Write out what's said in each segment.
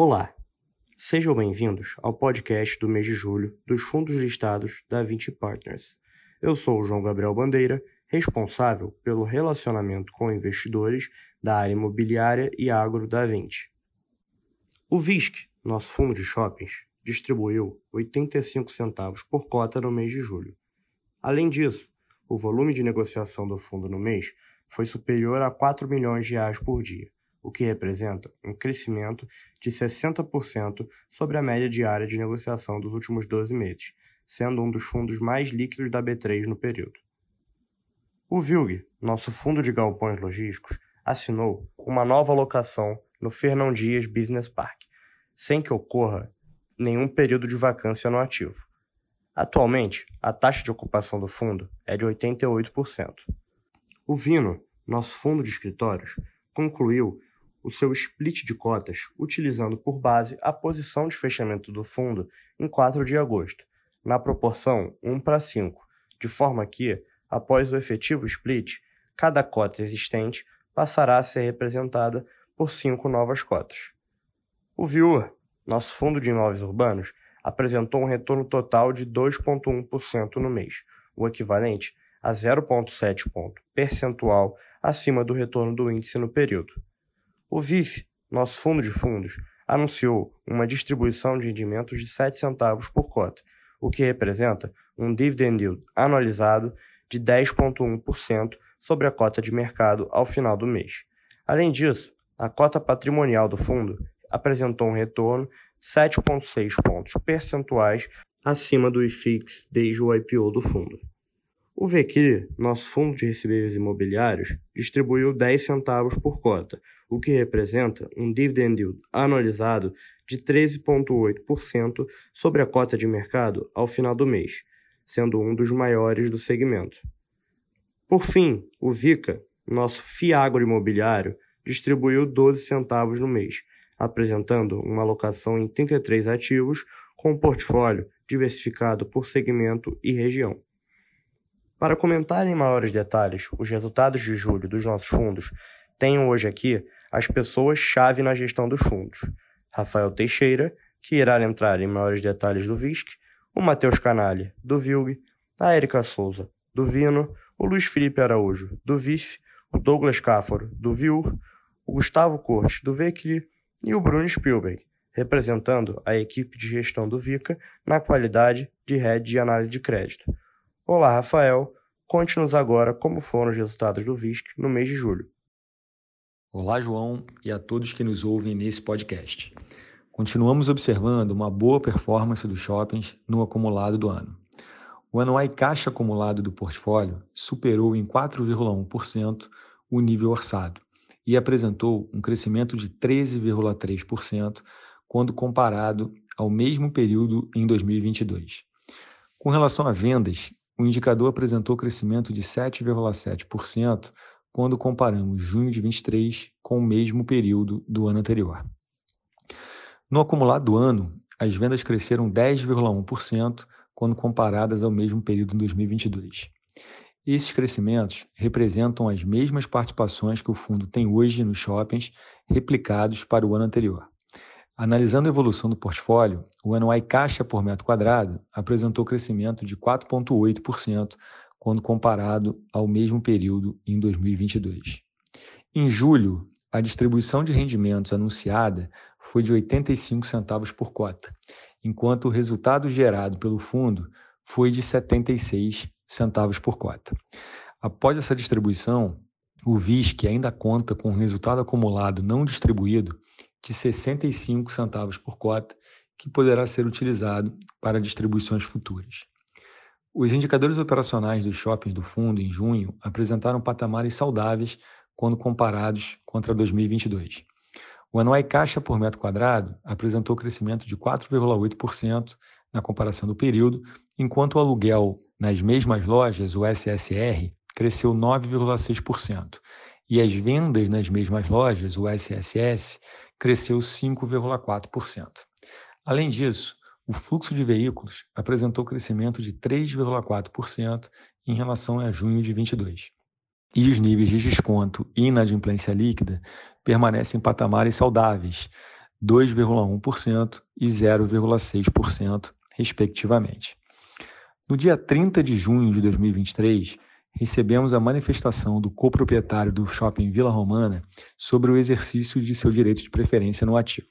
Olá, sejam bem-vindos ao podcast do mês de julho dos fundos listados da 20 Partners. Eu sou o João Gabriel Bandeira, responsável pelo relacionamento com investidores da área imobiliária e agro da 20. O VISC, nosso fundo de shoppings, distribuiu 85 centavos por cota no mês de julho. Além disso, o volume de negociação do fundo no mês foi superior a 4 milhões de reais por dia, o que representa um crescimento de 60% sobre a média diária de negociação dos últimos 12 meses, sendo um dos fundos mais líquidos da B3 no período. O VILG, nosso fundo de galpões logísticos, assinou uma nova alocação no Fernão Dias Business Park, sem que ocorra nenhum período de vacância no ativo. Atualmente, a taxa de ocupação do fundo é de 88%. O Vino, nosso fundo de escritórios, concluiu o seu split de cotas utilizando por base a posição de fechamento do fundo em 4 de agosto, na proporção 1 para 5, de forma que, após o efetivo split, cada cota existente passará a ser representada por cinco novas cotas. O Viewer, nosso fundo de imóveis urbanos, apresentou um retorno total de 2,1% no mês, o equivalente a 0,7 ponto percentual acima do retorno do índice no período. O VIF, nosso fundo de fundos, anunciou uma distribuição de rendimentos de 7 centavos por cota, o que representa um dividend yield anualizado de 10,1% sobre a cota de mercado ao final do mês. Além disso, a cota patrimonial do fundo apresentou um retorno de 7,6 pontos percentuais acima do IFIX desde o IPO do fundo. O VQI, nosso fundo de recebíveis imobiliários, distribuiu 10 centavos por cota, o que representa um dividend yield anualizado de 13,8% sobre a cota de mercado ao final do mês, sendo um dos maiores do segmento. Por fim, o VICA, nosso FIAGRO imobiliário, distribuiu 12 centavos no mês, apresentando uma alocação em 33 ativos com um portfólio diversificado por segmento e região. Para comentar em maiores detalhes os resultados de julho dos nossos fundos, tenho hoje aqui as pessoas-chave na gestão dos fundos. Rafael Teixeira, que irá entrar em maiores detalhes do VISC, o Matheus Canalha, do VILG, a Erika Souza, do Vino, o Luiz Felipe Araújo, do VIF, o Douglas Cáfaro, do VIUR, o Gustavo Cortes, do VECLI, e o Bruno Spielberg, representando a equipe de gestão do VICA na qualidade de head de análise de crédito. Olá, Rafael. Conte-nos agora como foram os resultados do VISC no mês de julho. Olá, João, e a todos que nos ouvem nesse podcast. Continuamos observando uma boa performance dos shoppings no acumulado do ano. O anuai caixa acumulado do portfólio superou em 4,1% o nível orçado e apresentou um crescimento de 13,3% quando comparado ao mesmo período em 2022. Com relação a vendas, o indicador apresentou crescimento de 7,7% quando comparamos junho de 23 com o mesmo período do ano anterior. No acumulado do ano, as vendas cresceram 10,1% quando comparadas ao mesmo período em 2022. Esses crescimentos representam as mesmas participações que o fundo tem hoje nos shoppings, replicados para o ano anterior. Analisando a evolução do portfólio, o anuai caixa por metro quadrado apresentou crescimento de 4,8% quando comparado ao mesmo período em 2022. Em julho, a distribuição de rendimentos anunciada foi de 85 centavos por cota, enquanto o resultado gerado pelo fundo foi de 76 centavos por cota. Após essa distribuição, o VISC ainda conta com um resultado acumulado não distribuído de 65 centavos por cota, que poderá ser utilizado para distribuições futuras. Os indicadores operacionais dos shoppings do fundo em junho apresentaram patamares saudáveis quando comparados contra 2022. O anuai caixa por metro quadrado apresentou crescimento de 4,8% na comparação do período, enquanto o aluguel nas mesmas lojas, o SSR, cresceu 9,6%, e as vendas nas mesmas lojas, o SSS, cresceu 5,4%. Além disso, o fluxo de veículos apresentou crescimento de 3,4% em relação a junho de 22. E os níveis de desconto e inadimplência líquida permanecem em patamares saudáveis, 2,1% e 0,6%, respectivamente. No dia 30 de junho de 2023, recebemos a manifestação do coproprietário do shopping Vila Romana sobre o exercício de seu direito de preferência no ativo.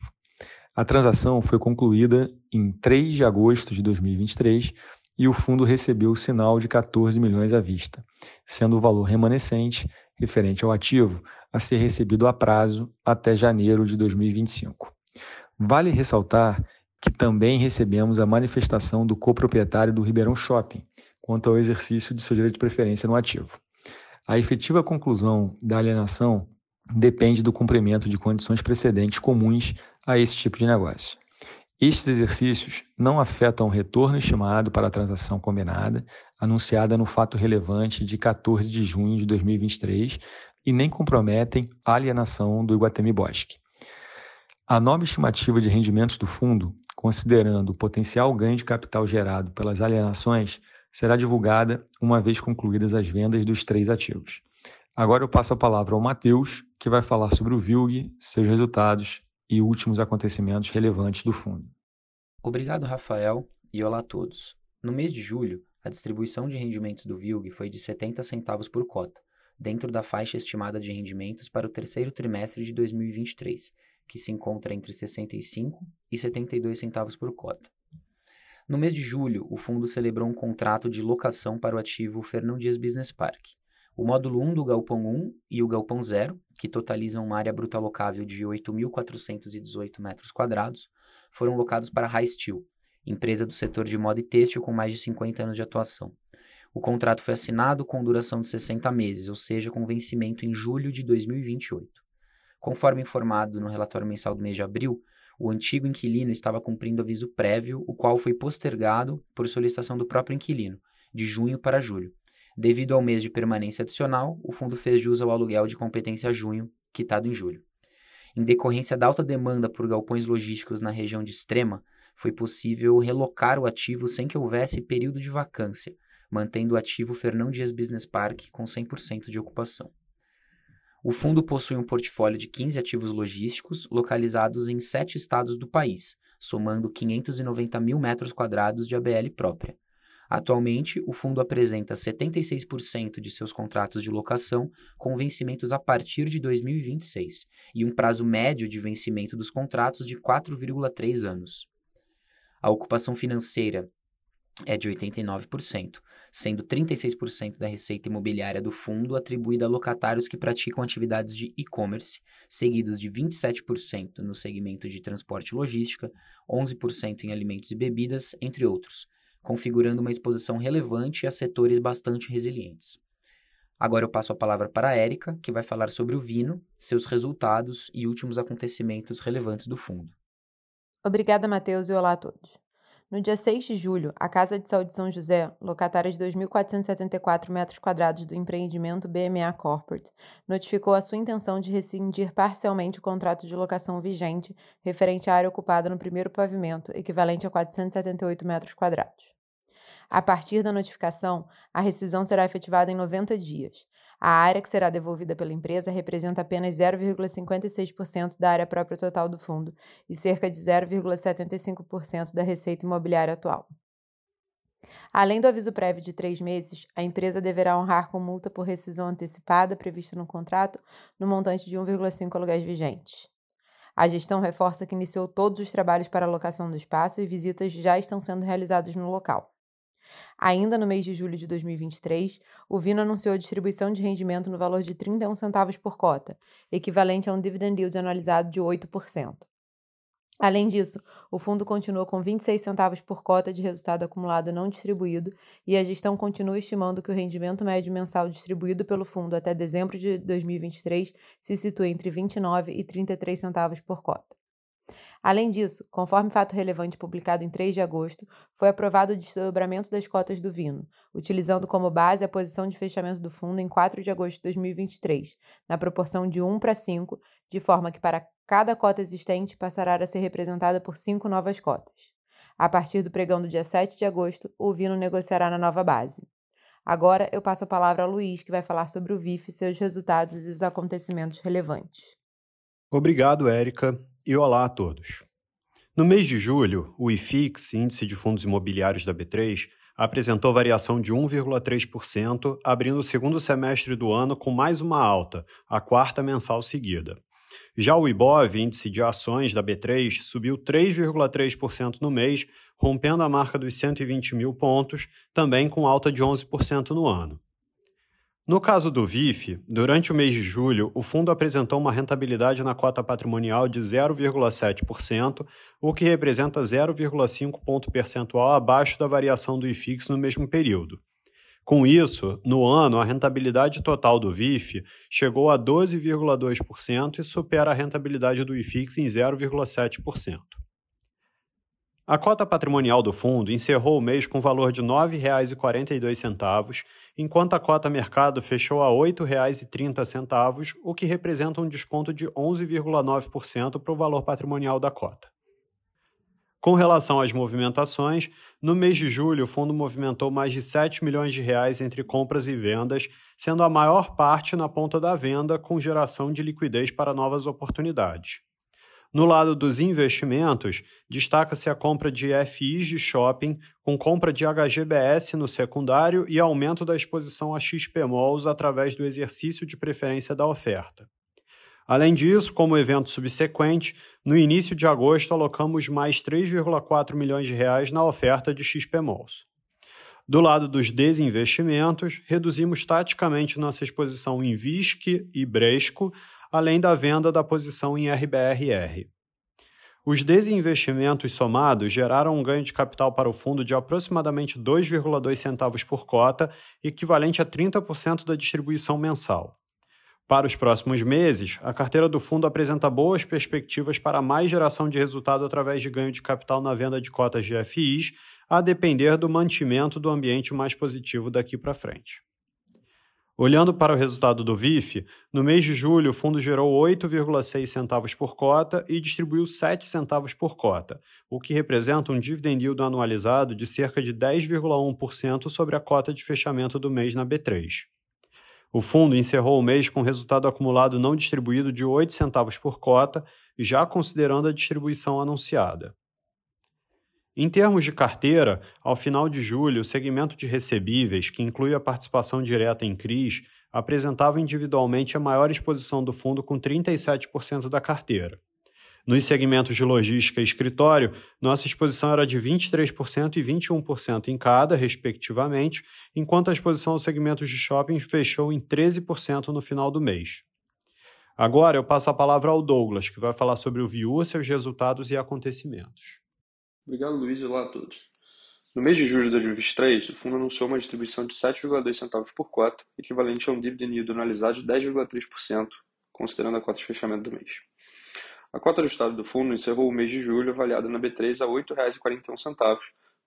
A transação foi concluída em 3 de agosto de 2023 e o fundo recebeu o sinal de 14 milhões à vista, sendo o valor remanescente referente ao ativo a ser recebido a prazo até janeiro de 2025. Vale ressaltar que também recebemos a manifestação do coproprietário do Ribeirão Shopping quanto ao exercício de seu direito de preferência no ativo. A efetiva conclusão da alienação depende do cumprimento de condições precedentes comuns a esse tipo de negócio. Estes exercícios não afetam o retorno estimado para a transação combinada, anunciada no fato relevante de 14 de junho de 2023, e nem comprometem a alienação do Iguatemi Bosque. A nova estimativa de rendimentos do fundo, considerando o potencial ganho de capital gerado pelas alienações, será divulgada uma vez concluídas as vendas dos três ativos. Agora eu passo a palavra ao Matheus, que vai falar sobre o VILG, seus resultados e últimos acontecimentos relevantes do fundo. Obrigado, Rafael, e olá a todos. No mês de julho, a distribuição de rendimentos do VILG foi de 70 centavos por cota, dentro da faixa estimada de rendimentos para o terceiro trimestre de 2023, que se encontra entre 65 e 72 centavos por cota. No mês de julho, o fundo celebrou um contrato de locação para o ativo Fernão Dias Business Park. O módulo 1 do Galpão 1 e o Galpão 0, que totalizam uma área bruta locável de 8.418 metros quadrados, foram locados para High Steel, empresa do setor de moda e têxtil com mais de 50 anos de atuação. O contrato foi assinado com duração de 60 meses, ou seja, com vencimento em julho de 2028. Conforme informado no relatório mensal do mês de abril, o antigo inquilino estava cumprindo aviso prévio, o qual foi postergado por solicitação do próprio inquilino, de junho para julho. Devido ao mês de permanência adicional, o fundo fez jus ao aluguel de competência junho, quitado em julho. Em decorrência da alta demanda por galpões logísticos na região de Extrema, foi possível relocar o ativo sem que houvesse período de vacância, mantendo o ativo Fernão Dias Business Park com 100% de ocupação. O fundo possui um portfólio de 15 ativos logísticos localizados em sete estados do país, somando 590 mil metros quadrados de ABL própria. Atualmente, o fundo apresenta 76% de seus contratos de locação com vencimentos a partir de 2026 e um prazo médio de vencimento dos contratos de 4,3 anos. A ocupação financeira é de 89%, sendo 36% da receita imobiliária do fundo atribuída a locatários que praticam atividades de e-commerce, seguidos de 27% no segmento de transporte e logística, 11% em alimentos e bebidas, entre outros, configurando uma exposição relevante a setores bastante resilientes. Agora eu passo a palavra para a Érica, que vai falar sobre o Vino, seus resultados e últimos acontecimentos relevantes do fundo. Obrigada, Matheus, e olá a todos. No dia 6 de julho, a Casa de Saúde São José, locatária de 2.474 metros quadrados do empreendimento BMA Corporate, notificou a sua intenção de rescindir parcialmente o contrato de locação vigente referente à área ocupada no primeiro pavimento, equivalente a 478 metros quadrados. A partir da notificação, a rescisão será efetivada em 90 dias. A área que será devolvida pela empresa representa apenas 0,56% da área própria total do fundo e cerca de 0,75% da receita imobiliária atual. Além do aviso prévio de três meses, a empresa deverá honrar com multa por rescisão antecipada prevista no contrato no montante de 1,5 aluguéis vigentes. A gestão reforça que iniciou todos os trabalhos para a locação do espaço e visitas já estão sendo realizadas no local. Ainda no mês de julho de 2023, o Vino anunciou a distribuição de rendimento no valor de 31 centavos por cota, equivalente a um dividend yield anualizado de 8%. Além disso, o fundo continua com 26 centavos por cota de resultado acumulado não distribuído e a gestão continua estimando que o rendimento médio mensal distribuído pelo fundo até dezembro de 2023 se situa entre 29 e 33 centavos por cota. Além disso, conforme fato relevante publicado em 3 de agosto, foi aprovado o desdobramento das cotas do Vino, utilizando como base a posição de fechamento do fundo em 4 de agosto de 2023, na proporção de 1 para 5, de forma que para cada cota existente passará a ser representada por 5 novas cotas. A partir do pregão do dia 7 de agosto, o Vino negociará na nova base. Agora eu passo a palavra ao Luiz, que vai falar sobre o VIF, seus resultados e os acontecimentos relevantes. Obrigado, Érica e olá a todos. No mês de julho, o IFIX, Índice de Fundos Imobiliários da B3, apresentou variação de 1,3%, abrindo o segundo semestre do ano com mais uma alta, a quarta mensal seguida. Já o IBOV, índice de ações da B3, subiu 3,3% no mês, rompendo a marca dos 120 mil pontos, também com alta de 11% no ano. No caso do VIF, durante o mês de julho, o fundo apresentou uma rentabilidade na cota patrimonial de 0,7%, o que representa 0,5 ponto percentual abaixo da variação do IFIX no mesmo período. Com isso, no ano, a rentabilidade total do VIF chegou a 12,2% e supera a rentabilidade do IFIX em 0,7%. A cota patrimonial do fundo encerrou o mês com valor de R$ 9,42, enquanto a cota mercado fechou a R$ 8,30, o que representa um desconto de 11,9% para o valor patrimonial da cota. Com relação às movimentações, no mês de julho o fundo movimentou mais de 7 milhões de reais entre compras e vendas, sendo a maior parte na ponta da venda, com geração de liquidez para novas oportunidades. No lado dos investimentos, destaca-se a compra de FIs de shopping, com compra de HGBS no secundário e aumento da exposição a XPMOLs através do exercício de preferência da oferta. Além disso, como evento subsequente, no início de agosto alocamos mais 3,4 milhões de reais na oferta de XPMOLs. Do lado dos desinvestimentos, reduzimos taticamente nossa exposição em VISC e Bresco, além da venda da posição em RBRR. Os desinvestimentos somados geraram um ganho de capital para o fundo de aproximadamente 2,2 centavos por cota, equivalente a 30% da distribuição mensal. Para os próximos meses, a carteira do fundo apresenta boas perspectivas para mais geração de resultado através de ganho de capital na venda de cotas de FIs, a depender do mantimento do ambiente mais positivo daqui para frente. Olhando para o resultado do VIF, no mês de julho o fundo gerou 8,6 centavos por cota e distribuiu 7 centavos por cota, o que representa um dividend yield anualizado de cerca de 10,1% sobre a cota de fechamento do mês na B3. O fundo encerrou o mês com resultado acumulado não distribuído de 8 centavos por cota, já considerando a distribuição anunciada. Em termos de carteira, ao final de julho, o segmento de recebíveis, que inclui a participação direta em CRIs, apresentava individualmente a maior exposição do fundo com 37% da carteira. Nos segmentos de logística e escritório, nossa exposição era de 23% e 21% em cada, respectivamente, enquanto a exposição aos segmentos de shopping fechou em 13% no final do mês. Agora eu passo a palavra ao Douglas, que vai falar sobre o Viú, seus resultados e acontecimentos. Obrigado, Luiz, e olá a todos. No mês de julho de 2023, o fundo anunciou uma distribuição de 7,2 centavos por cota, equivalente a um dividend yield anualizado de 10,3%, considerando a cota de fechamento do mês. A cota ajustada do fundo encerrou o mês de julho avaliada na B3 a R$ 8,41,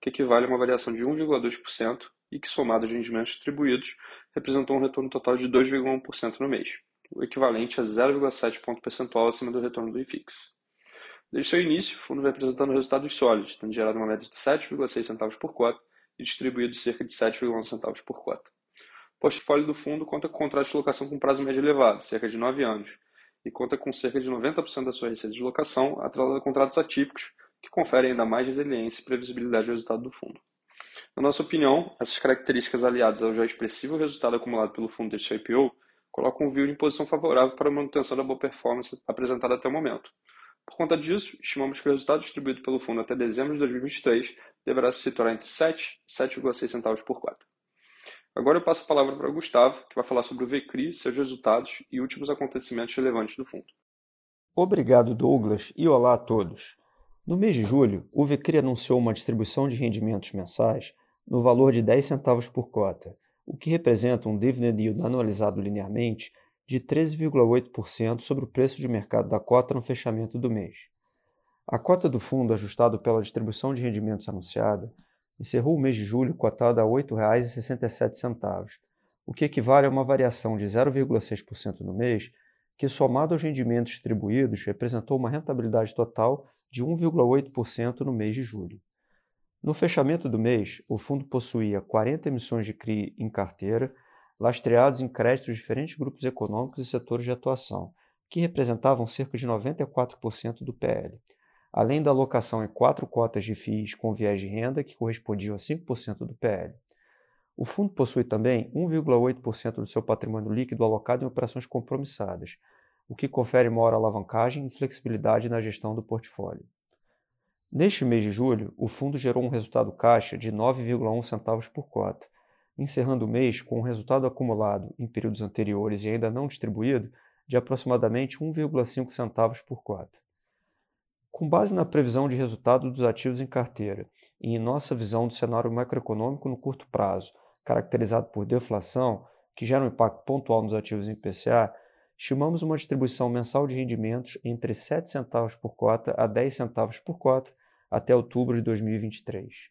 que equivale a uma variação de 1,2% e que, somado aos rendimentos distribuídos, representou um retorno total de 2,1% no mês, o equivalente a 0,7 ponto percentual acima do retorno do IFIX. Desde seu início, o fundo vem apresentando resultados sólidos, tendo gerado uma média de 7,6 centavos por cota e distribuído cerca de 7,1 centavos por cota. O portfólio do fundo conta com contratos de locação com prazo médio elevado, cerca de 9 anos, e conta com cerca de 90% da sua receita de locação atrelada a contratos atípicos, que conferem ainda mais resiliência e previsibilidade ao resultado do fundo. Na nossa opinião, essas características aliadas ao já expressivo resultado acumulado pelo fundo desde seu IPO colocam o VIO em posição favorável para a manutenção da boa performance apresentada até o momento. Por conta disso, estimamos que o resultado distribuído pelo fundo até dezembro de 2023 deverá se situar entre 7 e 7,6 centavos por cota. Agora eu passo a palavra para o Gustavo, que vai falar sobre o VCRI, seus resultados e últimos acontecimentos relevantes do fundo. Obrigado, Douglas, e olá a todos. No mês de julho, o VCRI anunciou uma distribuição de rendimentos mensais no valor de 10 centavos por cota, o que representa um dividend yield anualizado linearmente de 13,8% sobre o preço de mercado da cota no fechamento do mês. A cota do fundo, ajustado pela distribuição de rendimentos anunciada, encerrou o mês de julho cotada a R$ 8,67, o que equivale a uma variação de 0,6% no mês, que somado aos rendimentos distribuídos representou uma rentabilidade total de 1,8% no mês de julho. No fechamento do mês, o fundo possuía 40 emissões de CRI em carteira, lastreados em créditos de diferentes grupos econômicos e setores de atuação, que representavam cerca de 94% do PL, além da alocação em quatro cotas de FIIs com viés de renda, que correspondiam a 5% do PL. O fundo possui também 1,8% do seu patrimônio líquido alocado em operações compromissadas, o que confere maior alavancagem e flexibilidade na gestão do portfólio. Neste mês de julho, o fundo gerou um resultado caixa de 9,1 centavos por cota, encerrando o mês com um resultado acumulado em períodos anteriores e ainda não distribuído de aproximadamente 1,5 centavos por cota. Com base na previsão de resultado dos ativos em carteira e em nossa visão do cenário macroeconômico no curto prazo, caracterizado por deflação, que gera um impacto pontual nos ativos em PCA, estimamos uma distribuição mensal de rendimentos entre 7 centavos por cota a 10 centavos por cota até outubro de 2023.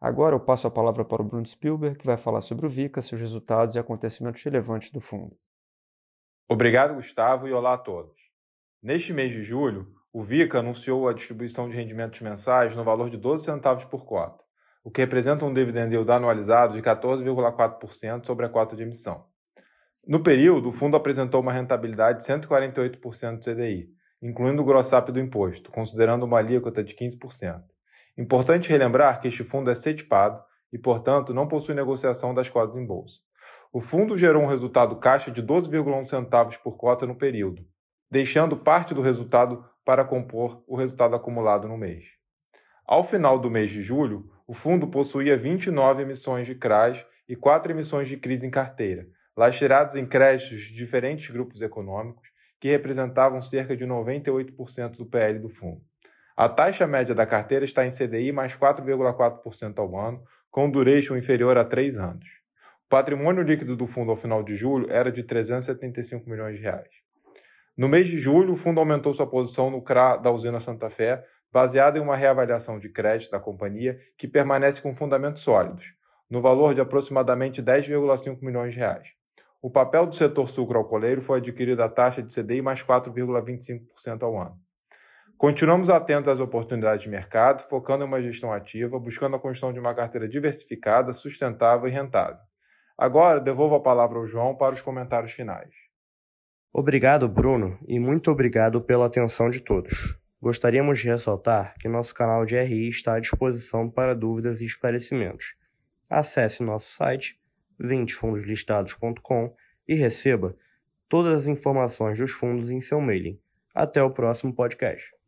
Agora eu passo a palavra para o Bruno Spielberg, que vai falar sobre o VICA, seus resultados e acontecimentos relevantes do fundo. Obrigado, Gustavo, e olá a todos. Neste mês de julho, o VICA anunciou a distribuição de rendimentos mensais no valor de 12 centavos por cota, o que representa um dividend yield anualizado de 14,4% sobre a cota de emissão. No período, o fundo apresentou uma rentabilidade de 148% do CDI, incluindo o gross-up do imposto, considerando uma alíquota de 15%. Importante relembrar que este fundo é setipado e, portanto, não possui negociação das cotas em bolsa. O fundo gerou um resultado caixa de 12,1 centavos por cota no período, deixando parte do resultado para compor o resultado acumulado no mês. Ao final do mês de julho, o fundo possuía 29 emissões de CRAs e 4 emissões de CRIs em carteira, lastreados em créditos de diferentes grupos econômicos, que representavam cerca de 98% do PL do fundo. A taxa média da carteira está em CDI mais 4,4% ao ano, com duration inferior a 3 anos. O patrimônio líquido do fundo ao final de julho era de 375 milhões de reais. No mês de julho, o fundo aumentou sua posição no CRA da usina Santa Fé, baseada em uma reavaliação de crédito da companhia que permanece com fundamentos sólidos, no valor de aproximadamente 10,5 milhões de reais. O papel do setor sucro-alcooleiro foi adquirido à taxa de CDI mais 4,25% ao ano. Continuamos atentos às oportunidades de mercado, focando em uma gestão ativa, buscando a construção de uma carteira diversificada, sustentável e rentável. Agora, devolvo a palavra ao João para os comentários finais. Obrigado, Bruno, e muito obrigado pela atenção de todos. Gostaríamos de ressaltar que nosso canal de RI está à disposição para dúvidas e esclarecimentos. Acesse nosso site 20fundoslistados.com e receba todas as informações dos fundos em seu mailing. Até o próximo podcast.